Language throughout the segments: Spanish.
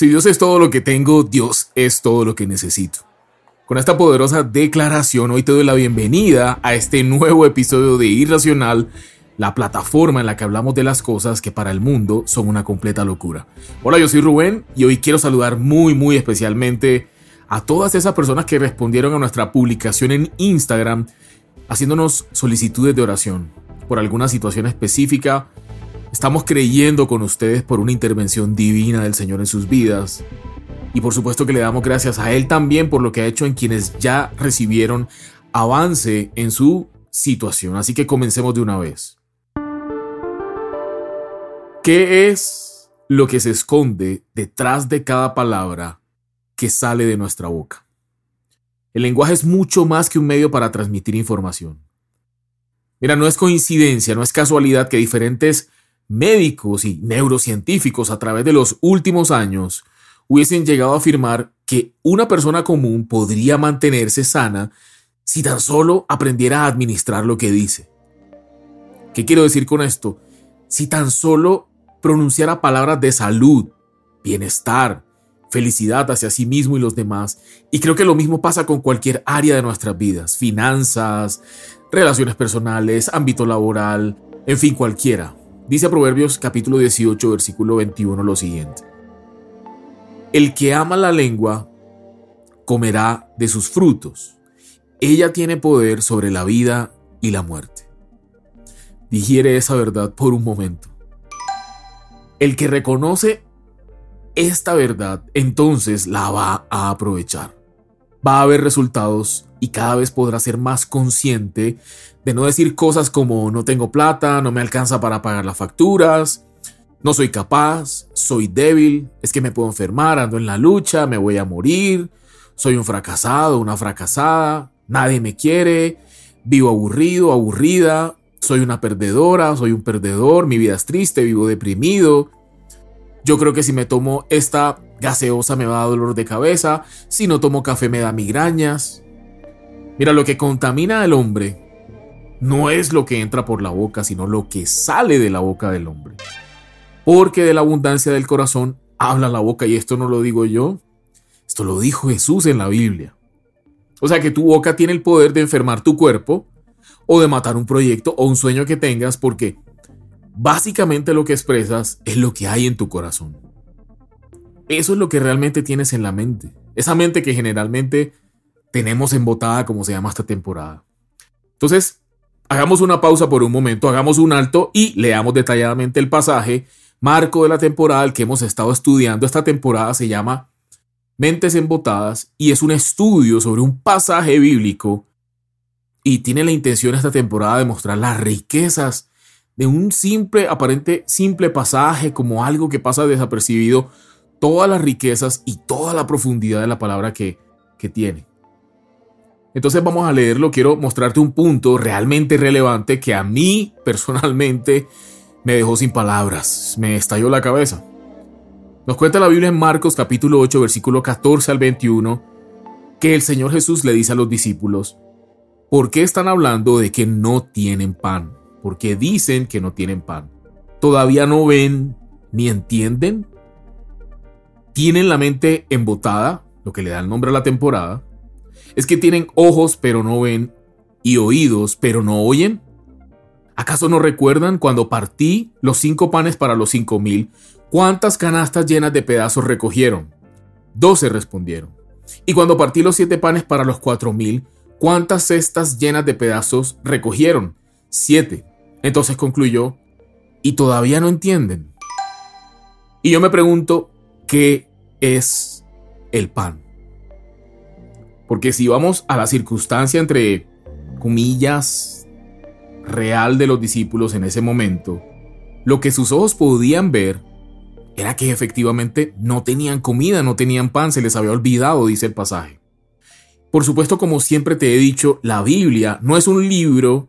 Si Dios es todo lo que tengo, Dios es todo lo que necesito. Con esta poderosa declaración, hoy te doy la bienvenida a este nuevo episodio de Irracional, la plataforma en la que hablamos de las cosas que para el mundo son una completa locura. Hola, yo soy Rubén y hoy quiero saludar muy, muy especialmente a todas esas personas que respondieron a nuestra publicación en Instagram haciéndonos solicitudes de oración por alguna situación específica Estamos creyendo con ustedes por una intervención divina del Señor en sus vidas. Y por supuesto que le damos gracias a Él también por lo que ha hecho en quienes ya recibieron avance en su situación. Así que comencemos de una vez. ¿Qué es lo que se esconde detrás de cada palabra que sale de nuestra boca? El lenguaje es mucho más que un medio para transmitir información. Mira, no es coincidencia, no es casualidad que diferentes médicos y neurocientíficos a través de los últimos años hubiesen llegado a afirmar que una persona común podría mantenerse sana si tan solo aprendiera a administrar lo que dice. ¿Qué quiero decir con esto? Si tan solo pronunciara palabras de salud, bienestar, felicidad hacia sí mismo y los demás. Y creo que lo mismo pasa con cualquier área de nuestras vidas, finanzas, relaciones personales, ámbito laboral, en fin, cualquiera. Dice Proverbios capítulo 18, versículo 21 lo siguiente. El que ama la lengua comerá de sus frutos. Ella tiene poder sobre la vida y la muerte. Digiere esa verdad por un momento. El que reconoce esta verdad, entonces la va a aprovechar. Va a haber resultados y cada vez podrá ser más consciente de no decir cosas como no tengo plata, no me alcanza para pagar las facturas, no soy capaz, soy débil, es que me puedo enfermar, ando en la lucha, me voy a morir, soy un fracasado, una fracasada, nadie me quiere, vivo aburrido, aburrida, soy una perdedora, soy un perdedor, mi vida es triste, vivo deprimido. Yo creo que si me tomo esta gaseosa me va a dar dolor de cabeza, si no tomo café me da migrañas. Mira, lo que contamina al hombre no es lo que entra por la boca, sino lo que sale de la boca del hombre. Porque de la abundancia del corazón habla la boca, y esto no lo digo yo, esto lo dijo Jesús en la Biblia. O sea que tu boca tiene el poder de enfermar tu cuerpo o de matar un proyecto o un sueño que tengas porque básicamente lo que expresas es lo que hay en tu corazón. Eso es lo que realmente tienes en la mente. Esa mente que generalmente tenemos embotada como se llama esta temporada. Entonces, Hagamos una pausa por un momento, hagamos un alto y leamos detalladamente el pasaje, marco de la temporada que hemos estado estudiando. Esta temporada se llama Mentes Embotadas y es un estudio sobre un pasaje bíblico y tiene la intención esta temporada de mostrar las riquezas de un simple, aparente simple pasaje como algo que pasa desapercibido, todas las riquezas y toda la profundidad de la palabra que, que tiene. Entonces vamos a leerlo. Quiero mostrarte un punto realmente relevante que a mí personalmente me dejó sin palabras. Me estalló la cabeza. Nos cuenta la Biblia en Marcos capítulo 8 versículo 14 al 21 que el Señor Jesús le dice a los discípulos, ¿por qué están hablando de que no tienen pan? Porque dicen que no tienen pan. ¿Todavía no ven ni entienden? ¿Tienen la mente embotada? Lo que le da el nombre a la temporada ¿Es que tienen ojos pero no ven y oídos pero no oyen? ¿Acaso no recuerdan cuando partí los cinco panes para los cinco mil? ¿Cuántas canastas llenas de pedazos recogieron? Doce respondieron. Y cuando partí los siete panes para los cuatro mil, ¿cuántas cestas llenas de pedazos recogieron? Siete. Entonces concluyó, ¿y todavía no entienden? Y yo me pregunto, ¿qué es el pan? Porque si vamos a la circunstancia entre comillas real de los discípulos en ese momento, lo que sus ojos podían ver era que efectivamente no tenían comida, no tenían pan, se les había olvidado, dice el pasaje. Por supuesto, como siempre te he dicho, la Biblia no es un libro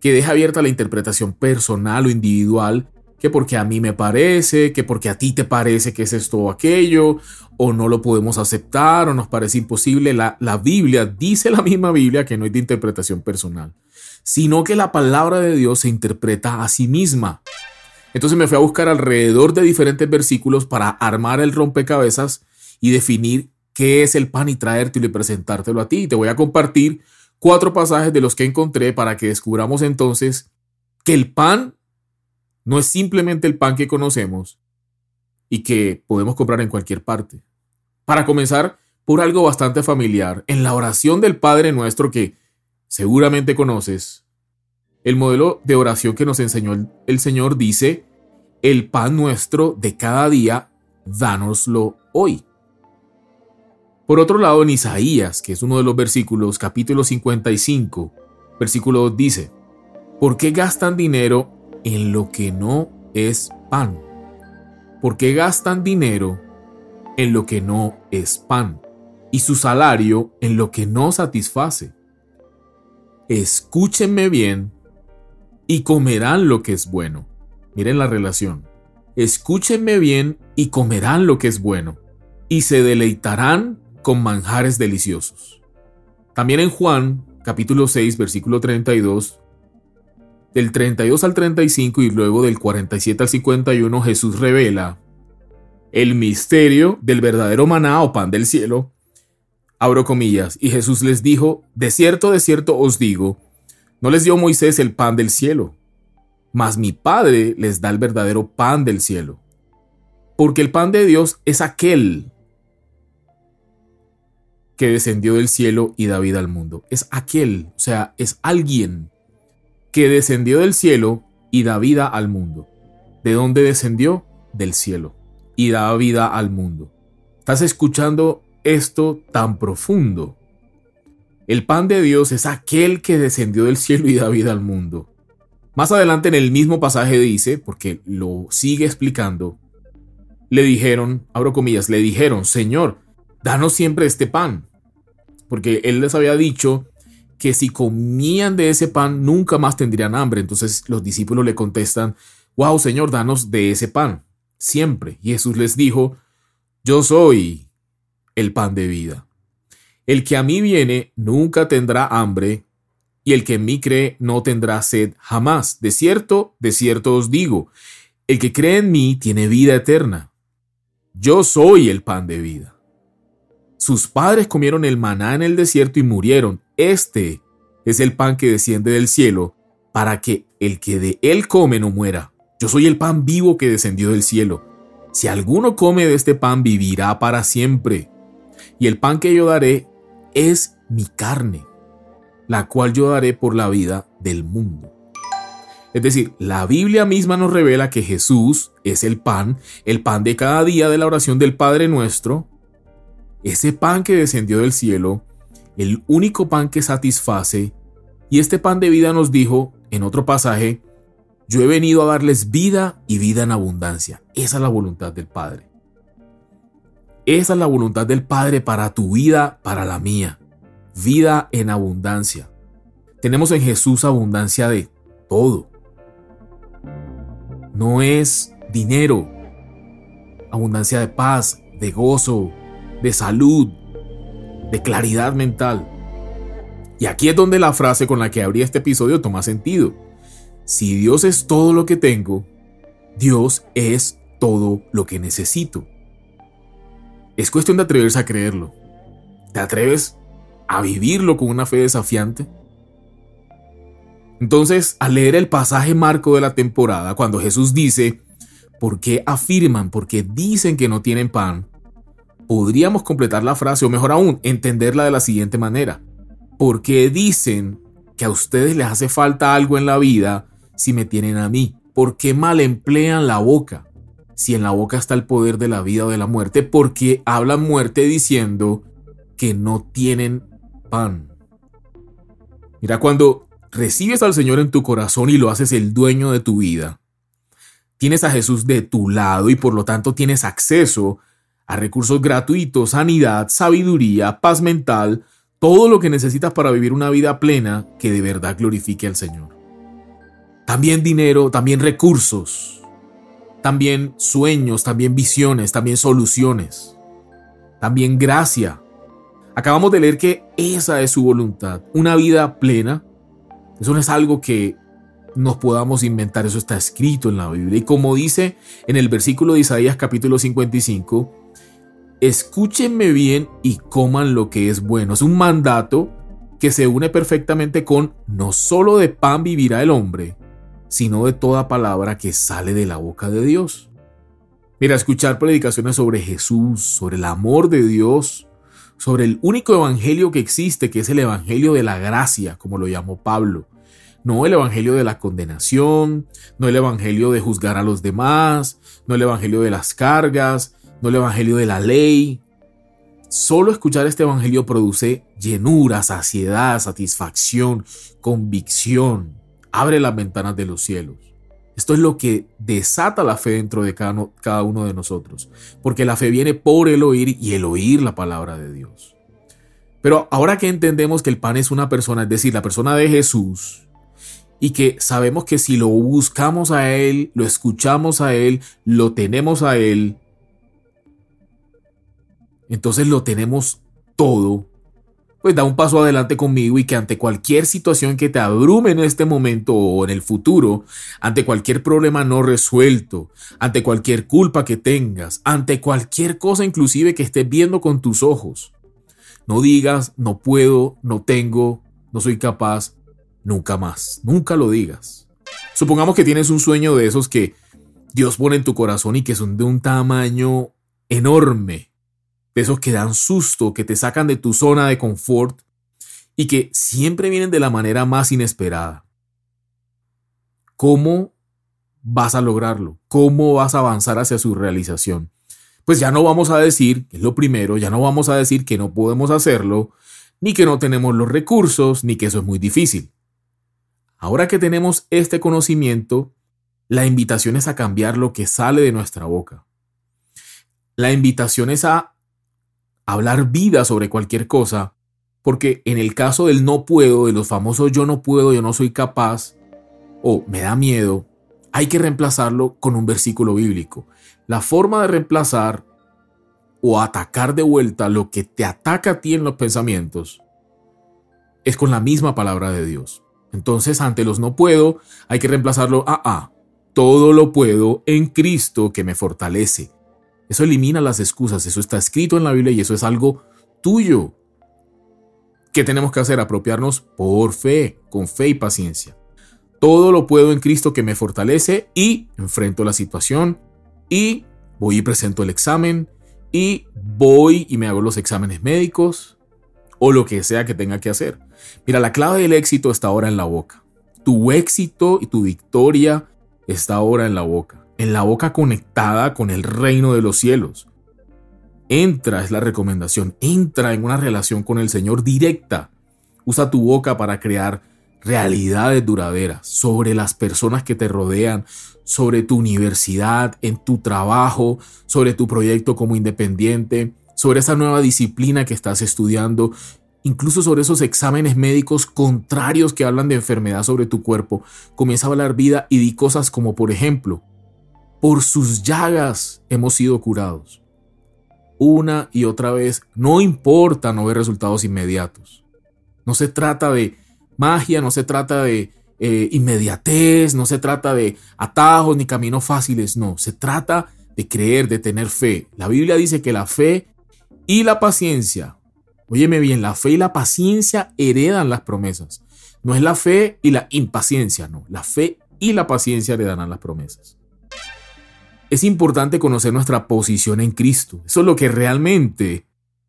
que deja abierta la interpretación personal o individual que porque a mí me parece, que porque a ti te parece que es esto o aquello, o no lo podemos aceptar, o nos parece imposible. La, la Biblia dice la misma Biblia que no es de interpretación personal, sino que la palabra de Dios se interpreta a sí misma. Entonces me fui a buscar alrededor de diferentes versículos para armar el rompecabezas y definir qué es el pan y traértelo y presentártelo a ti. Te voy a compartir cuatro pasajes de los que encontré para que descubramos entonces que el pan no es simplemente el pan que conocemos y que podemos comprar en cualquier parte. Para comenzar, por algo bastante familiar, en la oración del Padre nuestro que seguramente conoces, el modelo de oración que nos enseñó el, Señor dice, el pan nuestro de cada día, dánoslo hoy. Por otro lado, en Isaías, que es uno de los versículos, capítulo 55, versículo 2 dice, ¿por qué gastan dinero en lo que no es pan? ¿Por qué gastan dinero en lo que no es pan? Y su salario en lo que no satisface. Escúchenme bien y comerán lo que es bueno. Miren la relación. Escúchenme bien y comerán lo que es bueno, y se deleitarán con manjares deliciosos. También en Juan, capítulo 6, versículo 32, del 32 al 35 y luego del 47 al 51, Jesús revela el misterio del verdadero maná o pan del cielo. Abro comillas, y Jesús les dijo, de cierto, de cierto os digo, no les dio Moisés el pan del cielo, mas mi Padre les da el verdadero pan del cielo. Porque el pan de Dios es aquel que descendió del cielo y da vida al mundo. Es aquel, o sea, es alguien que descendió del cielo y da vida al mundo. ¿De dónde descendió? Del cielo. Y da vida al mundo. ¿Estás escuchando esto tan profundo? El pan de Dios es aquel que descendió del cielo y da vida al mundo. Más adelante en el mismo pasaje dice, porque lo sigue explicando, le dijeron, abro comillas, le dijeron, Señor, danos siempre este pan. Porque él les había dicho que si comían de ese pan nunca más tendrían hambre. Entonces los discípulos le contestan, wow, Señor, danos de ese pan, siempre. Y Jesús les dijo, yo soy el pan de vida. El que a mí viene nunca tendrá hambre, y el que en mí cree no tendrá sed jamás. De cierto, de cierto os digo, el que cree en mí tiene vida eterna. Yo soy el pan de vida. Sus padres comieron el maná en el desierto y murieron. Este es el pan que desciende del cielo, para que el que de él come no muera. Yo soy el pan vivo que descendió del cielo. Si alguno come de este pan, vivirá para siempre. Y el pan que yo daré es mi carne, la cual yo daré por la vida del mundo. Es decir, la Biblia misma nos revela que Jesús es el pan, el pan de cada día de la oración del Padre nuestro, ese pan que descendió del cielo, el único pan que satisface, y este pan de vida nos dijo en otro pasaje, yo he venido a darles vida y vida en abundancia. Esa es la voluntad del Padre. Esa es la voluntad del Padre para tu vida, para la mía. Vida en abundancia. Tenemos en Jesús abundancia de todo. No es dinero. Abundancia de paz, de gozo, de salud, de claridad mental. Y aquí es donde la frase con la que abrí este episodio toma sentido. Si Dios es todo lo que tengo, Dios es todo lo que necesito. Es cuestión de atreverse a creerlo. ¿Te atreves a vivirlo con una fe desafiante? Entonces, al leer el pasaje marco de la temporada, cuando Jesús dice, ¿por qué afirman, por qué dicen que no tienen pan? Podríamos completar la frase, o mejor aún, entenderla de la siguiente manera. ¿Por qué dicen que a ustedes les hace falta algo en la vida si me tienen a mí? ¿Por qué mal emplean la boca? si en la boca está el poder de la vida o de la muerte, porque hablan muerte diciendo que no tienen pan. Mira, cuando recibes al Señor en tu corazón y lo haces el dueño de tu vida, tienes a Jesús de tu lado y por lo tanto tienes acceso a recursos gratuitos, sanidad, sabiduría, paz mental, todo lo que necesitas para vivir una vida plena que de verdad glorifique al Señor. También dinero, también recursos, también sueños, también visiones, también soluciones, también gracia. Acabamos de leer que esa es su voluntad, una vida plena. Eso no es algo que nos podamos inventar, eso está escrito en la Biblia. Y como dice en el versículo de Isaías capítulo 55, escúchenme bien y coman lo que es bueno. Es un mandato que se une perfectamente con no solo de pan vivirá el hombre, sino de toda palabra que sale de la boca de Dios. Mira, escuchar predicaciones sobre Jesús, sobre el amor de Dios, sobre el único evangelio que existe, que es el evangelio de la gracia, como lo llamó Pablo. No el evangelio de la condenación, no el evangelio de juzgar a los demás, no el evangelio de las cargas, no el evangelio de la ley. Solo escuchar este evangelio produce llenura, saciedad, satisfacción, convicción. Abre las ventanas de los cielos. Esto es lo que desata la fe dentro de cada, uno de nosotros, porque la fe viene por el oír y el oír la palabra de Dios. Pero ahora que entendemos que el pan es una persona, es decir, la persona de Jesús, y que sabemos que si lo buscamos a Él, lo escuchamos a Él, lo tenemos a Él, entonces lo tenemos todo, pues da un paso adelante conmigo y que ante cualquier situación que te abrume en este momento o en el futuro, ante cualquier problema no resuelto, ante cualquier culpa que tengas, ante cualquier cosa inclusive que estés viendo con tus ojos, no digas, no puedo, no tengo, no soy capaz, nunca más, nunca lo digas. Supongamos que tienes un sueño de esos que Dios pone en tu corazón y que son de un tamaño enorme de esos que dan susto, que te sacan de tu zona de confort y que siempre vienen de la manera más inesperada. ¿Cómo vas a lograrlo? ¿Cómo vas a avanzar hacia su realización? Pues ya no vamos a decir, que es lo primero, ya no vamos a decir que no podemos hacerlo, ni que no tenemos los recursos, ni que eso es muy difícil. Ahora que tenemos este conocimiento, la invitación es a cambiar lo que sale de nuestra boca. La invitación es a hablar vida sobre cualquier cosa, porque en el caso del no puedo, de los famosos yo no puedo, yo no soy capaz, o me da miedo, hay que reemplazarlo con un versículo bíblico. La forma de reemplazar o atacar de vuelta lo que te ataca a ti en los pensamientos es con la misma palabra de Dios. Entonces, ante los no puedo, hay que reemplazarlo a a. Todo lo puedo en Cristo que me fortalece. Eso elimina las excusas, eso está escrito en la Biblia y eso es algo tuyo. ¿Qué tenemos que hacer? Apropiarnos por fe, con fe y paciencia. Todo lo puedo en Cristo que me fortalece y enfrento la situación y voy y presento el examen y voy y me hago los exámenes médicos o lo que sea que tenga que hacer. Mira, la clave del éxito está ahora en la boca. Tu éxito y tu victoria está ahora en la boca en la boca conectada con el reino de los cielos. Entra, es la recomendación, entra en una relación con el Señor directa. Usa tu boca para crear realidades duraderas sobre las personas que te rodean, sobre tu universidad, en tu trabajo, sobre tu proyecto como independiente, sobre esa nueva disciplina que estás estudiando, incluso sobre esos exámenes médicos contrarios que hablan de enfermedad sobre tu cuerpo. Comienza a hablar vida y di cosas como, por ejemplo, por sus llagas hemos sido curados. Una y otra vez, no importa no ver resultados inmediatos. No se trata de magia, no se trata de eh, inmediatez, no se trata de atajos ni caminos fáciles, no, se trata de creer, de tener fe. La Biblia dice que la fe y la paciencia, óyeme bien, la fe y la paciencia heredan las promesas. No es la fe y la impaciencia, no, la fe y la paciencia heredan las promesas es importante conocer nuestra posición en Cristo. Eso es lo que realmente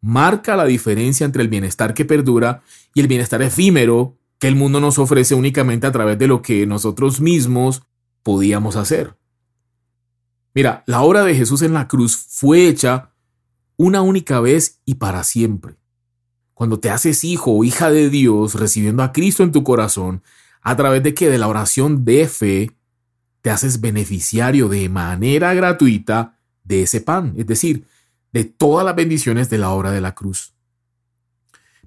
marca la diferencia entre el bienestar que perdura y el bienestar efímero que el mundo nos ofrece únicamente a través de lo que nosotros mismos podíamos hacer. Mira, la obra de Jesús en la cruz fue hecha una única vez y para siempre. Cuando te haces hijo o hija de Dios recibiendo a Cristo en tu corazón, a través de que de la oración de fe, te haces beneficiario de manera gratuita de ese pan, es decir, de todas las bendiciones de la obra de la cruz.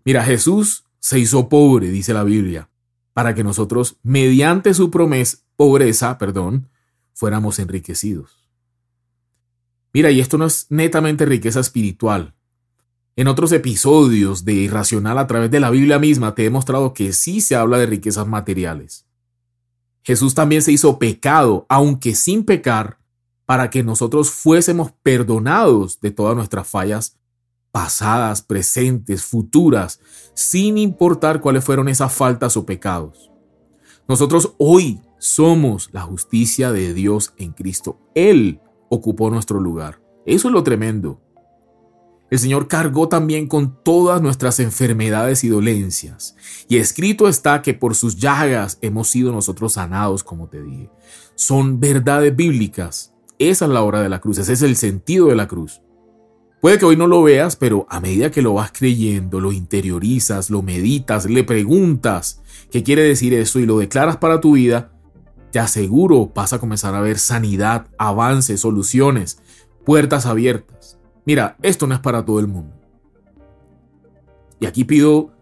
Mira, Jesús se hizo pobre, dice la Biblia, para que nosotros, mediante su promesa, pobreza, perdón, fuéramos enriquecidos. Mira, y esto no es netamente riqueza espiritual. En otros episodios de Irracional a través de la Biblia misma te he mostrado que sí se habla de riquezas materiales. Jesús también se hizo pecado, aunque sin pecar, para que nosotros fuésemos perdonados de todas nuestras fallas pasadas, presentes, futuras, sin importar cuáles fueron esas faltas o pecados. Nosotros hoy somos la justicia de Dios en Cristo. Él ocupó nuestro lugar. Eso es lo tremendo. El Señor cargó también con todas nuestras enfermedades y dolencias. Y escrito está que por sus llagas hemos sido nosotros sanados, como te dije. Son verdades bíblicas. Esa es la obra de la cruz, ese es el sentido de la cruz. Puede que hoy no lo veas, pero a medida que lo vas creyendo, lo interiorizas, lo meditas, le preguntas qué quiere decir eso y lo declaras para tu vida, te aseguro vas a comenzar a ver sanidad, avances, soluciones, puertas abiertas. Mira, esto no es para todo el mundo. Y aquí pido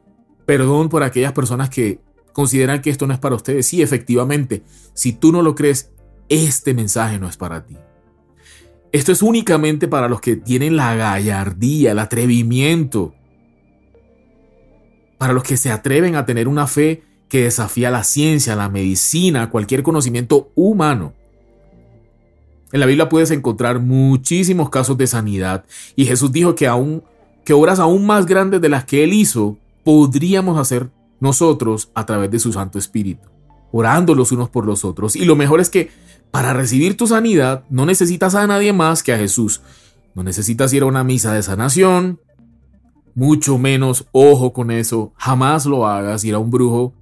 perdón por aquellas personas que consideran que esto no es para ustedes. Sí, efectivamente, si tú no lo crees, este mensaje no es para ti. Esto es únicamente para los que tienen la gallardía, el atrevimiento, para los que se atreven a tener una fe que desafía la ciencia, la medicina, cualquier conocimiento humano. En la Biblia puedes encontrar muchísimos casos de sanidad y Jesús dijo que aún que obras aún más grandes de las que él hizo podríamos hacer nosotros a través de su Santo Espíritu, orando los unos por los otros. Y lo mejor es que para recibir tu sanidad no necesitas a nadie más que a Jesús. No necesitas ir a una misa de sanación, mucho menos, ojo con eso, jamás lo hagas, ir a un brujo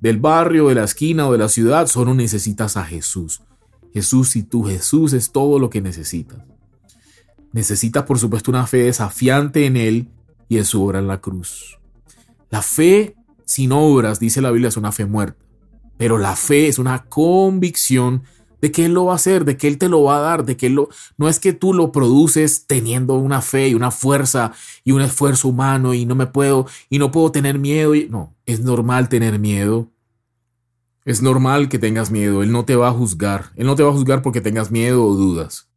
del barrio, de la esquina o de la ciudad, solo necesitas a Jesús. Jesús y tú, Jesús es todo lo que necesitas. Necesitas, por supuesto, una fe desafiante en Él y en su obra en la cruz. La fe sin obras, dice la Biblia, es una fe muerta. Pero la fe es una convicción de que Él lo va a hacer, de que Él te lo va a dar, de que lo, no es que tú lo produces teniendo una fe y una fuerza y un esfuerzo humano y no me puedo y no puedo tener miedo. Y, no, es normal tener miedo. Es normal que tengas miedo. Él no te va a juzgar. Él no te va a juzgar porque tengas miedo o dudas.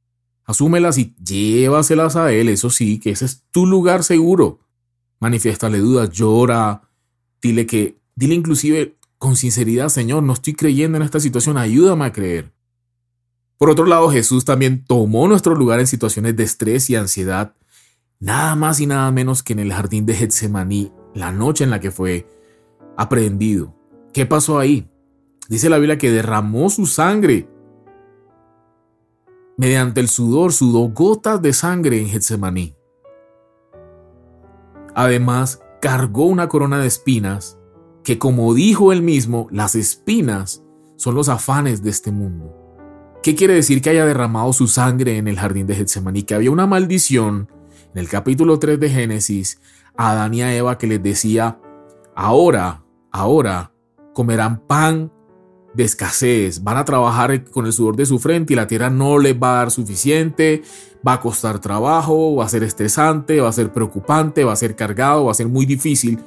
Asúmelas y llévaselas a Él. Eso sí, que ese es tu lugar seguro. Manifiéstale dudas, llora. Dile que, dile inclusive con sinceridad, Señor, no estoy creyendo en esta situación. Ayúdame a creer. Por otro lado, Jesús también tomó nuestro lugar en situaciones de estrés y ansiedad, nada más y nada menos que en el jardín de Getsemaní, la noche en la que fue aprehendido. ¿Qué pasó ahí? Dice la Biblia que derramó su sangre. Mediante el sudor sudó gotas de sangre en Getsemaní. Además, cargó una corona de espinas que, como dijo él mismo, las espinas son los afanes de este mundo. ¿Qué quiere decir que haya derramado su sangre en el jardín de Getsemaní? Que había una maldición en el capítulo 3 de Génesis a Adán y a Eva que les decía, ahora, ahora comerán pan de escasez, van a trabajar con el sudor de su frente y la tierra no les va a dar suficiente, va a costar trabajo, va a ser estresante, va a ser preocupante, va a ser cargado, va a ser muy difícil.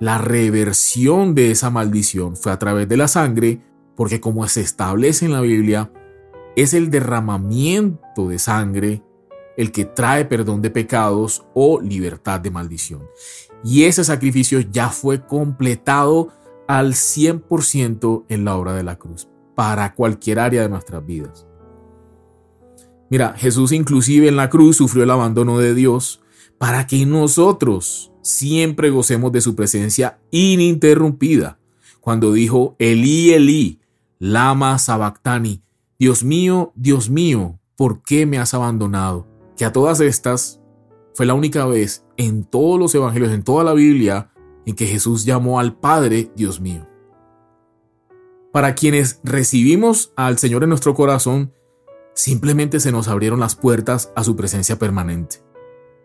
La reversión de esa maldición fue a través de la sangre porque como se establece en la Biblia, es el derramamiento de sangre el que trae perdón de pecados o libertad de maldición. Y ese sacrificio ya fue completado al 100% en la obra de la cruz, para cualquier área de nuestras vidas. Mira, Jesús inclusive en la cruz sufrió el abandono de Dios para que nosotros siempre gocemos de su presencia ininterrumpida. Cuando dijo, Elí, Elí, Lama Sabactani, Dios mío, Dios mío, ¿por qué me has abandonado? Que a todas estas fue la única vez en todos los evangelios, en toda la Biblia, en que Jesús llamó al Padre Dios mío. Para quienes recibimos al Señor en nuestro corazón, simplemente se nos abrieron las puertas a su presencia permanente.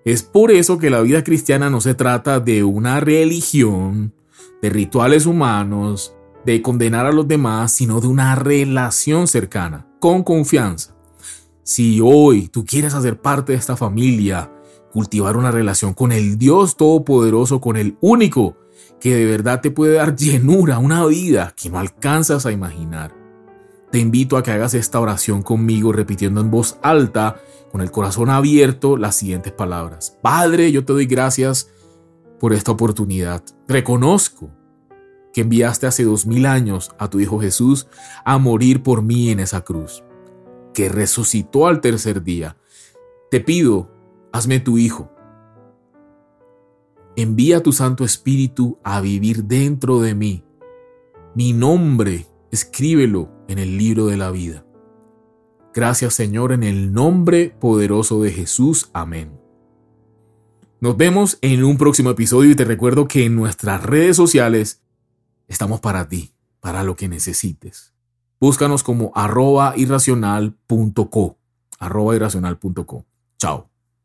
Es por eso que la vida cristiana no se trata de una religión, de rituales humanos, de condenar a los demás, sino de una relación cercana, con confianza. Si hoy tú quieres hacer parte de esta familia, cultivar una relación con el Dios Todopoderoso, con el único que de verdad te puede dar llenura, una vida que no alcanzas a imaginar. Te invito a que hagas esta oración conmigo repitiendo en voz alta, con el corazón abierto, las siguientes palabras. Padre, yo te doy gracias por esta oportunidad. Reconozco que enviaste hace dos mil años a tu Hijo Jesús a morir por mí en esa cruz, que resucitó al tercer día. Te pido, hazme tu Hijo. Envía tu Santo Espíritu a vivir dentro de mí. Mi nombre, escríbelo en el libro de la vida. Gracias Señor en el nombre poderoso de Jesús. Amén. Nos vemos en un próximo episodio y te recuerdo que en nuestras redes sociales estamos para ti, para lo que necesites. Búscanos como arroba irracional.co. Arroba. Chao.